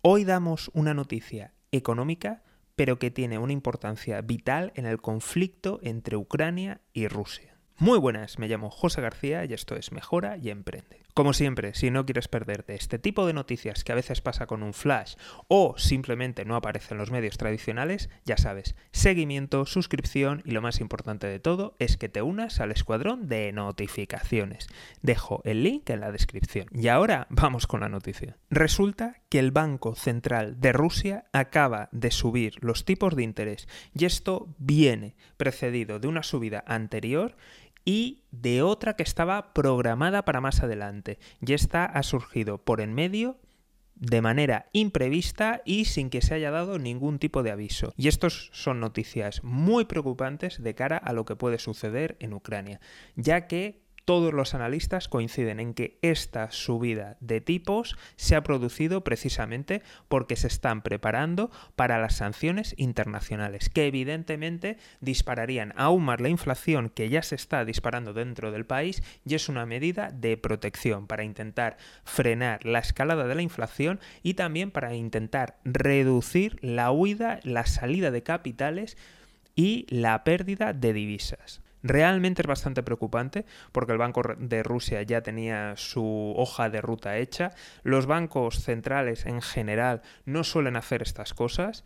Hoy damos una noticia económica, pero que tiene una importancia vital en el conflicto entre Ucrania y Rusia. Muy buenas, me llamo José García y esto es Mejora y Emprende. Como siempre, si no quieres perderte este tipo de noticias que a veces pasa con un flash o simplemente no aparece en los medios tradicionales, ya sabes, seguimiento, suscripción y lo más importante de todo es que te unas al escuadrón de notificaciones. Dejo el link en la descripción. Y ahora vamos con la noticia. Resulta que el Banco Central de Rusia acaba de subir los tipos de interés y esto viene precedido de una subida anterior y de otra que estaba programada para más adelante. Y esta ha surgido por en medio de manera imprevista y sin que se haya dado ningún tipo de aviso. Y estos son noticias muy preocupantes de cara a lo que puede suceder en Ucrania, ya que todos los analistas coinciden en que esta subida de tipos se ha producido precisamente porque se están preparando para las sanciones internacionales, que evidentemente dispararían aún más la inflación que ya se está disparando dentro del país y es una medida de protección para intentar frenar la escalada de la inflación y también para intentar reducir la huida, la salida de capitales y la pérdida de divisas. Realmente es bastante preocupante porque el Banco de Rusia ya tenía su hoja de ruta hecha. Los bancos centrales en general no suelen hacer estas cosas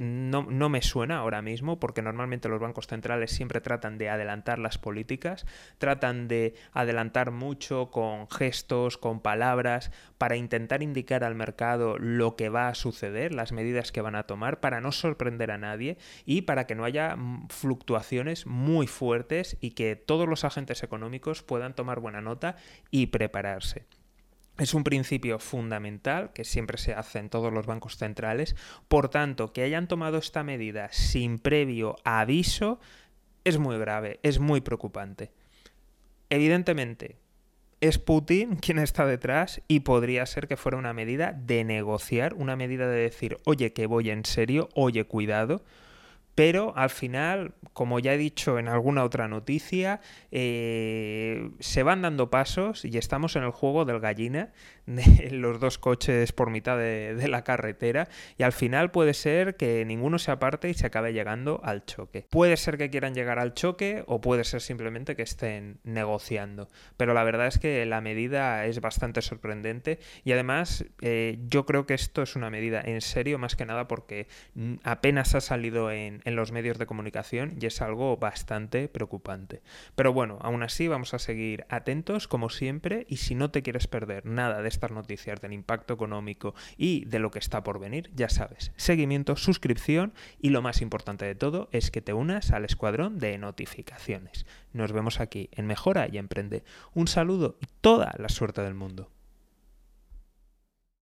no, me suena ahora mismo, porque normalmente los bancos centrales siempre tratan de adelantar las políticas, tratan de adelantar mucho con gestos, con palabras, para intentar indicar al mercado lo que va a suceder, las medidas que van a tomar, para no sorprender a nadie y para que no haya mm, fluctuaciones muy fuertes y que todos los agentes económicos puedan tomar buena nota y prepararse. Es un principio fundamental que siempre se hace en todos los bancos centrales. Por tanto, que hayan tomado esta medida sin previo aviso es muy grave, es muy preocupante. Evidentemente, es Putin quien está detrás y podría ser que fuera una medida de negociar, una medida de decir, oye, que voy en serio, oye, cuidado, pero al final, como ya he dicho en alguna otra noticia, eh, se van dando pasos y estamos en el juego del gallina, de los dos coches por mitad de, la carretera, y al final puede ser que ninguno se aparte y se acabe llegando al choque. Puede ser que quieran llegar al choque o puede ser simplemente que estén negociando, pero la verdad es que la medida es bastante sorprendente y además eh, yo creo que esto es una medida en serio más que nada porque apenas ha salido en en los medios de comunicación y es algo bastante preocupante. Pero bueno, aún así vamos a seguir atentos como siempre y si no te quieres perder nada de estas noticias del impacto económico y de lo que está por venir, ya sabes, seguimiento, suscripción y lo más importante de todo es que te unas al escuadrón de notificaciones. Nos vemos aquí en Mejora y Emprende. Un saludo y toda la suerte del mundo.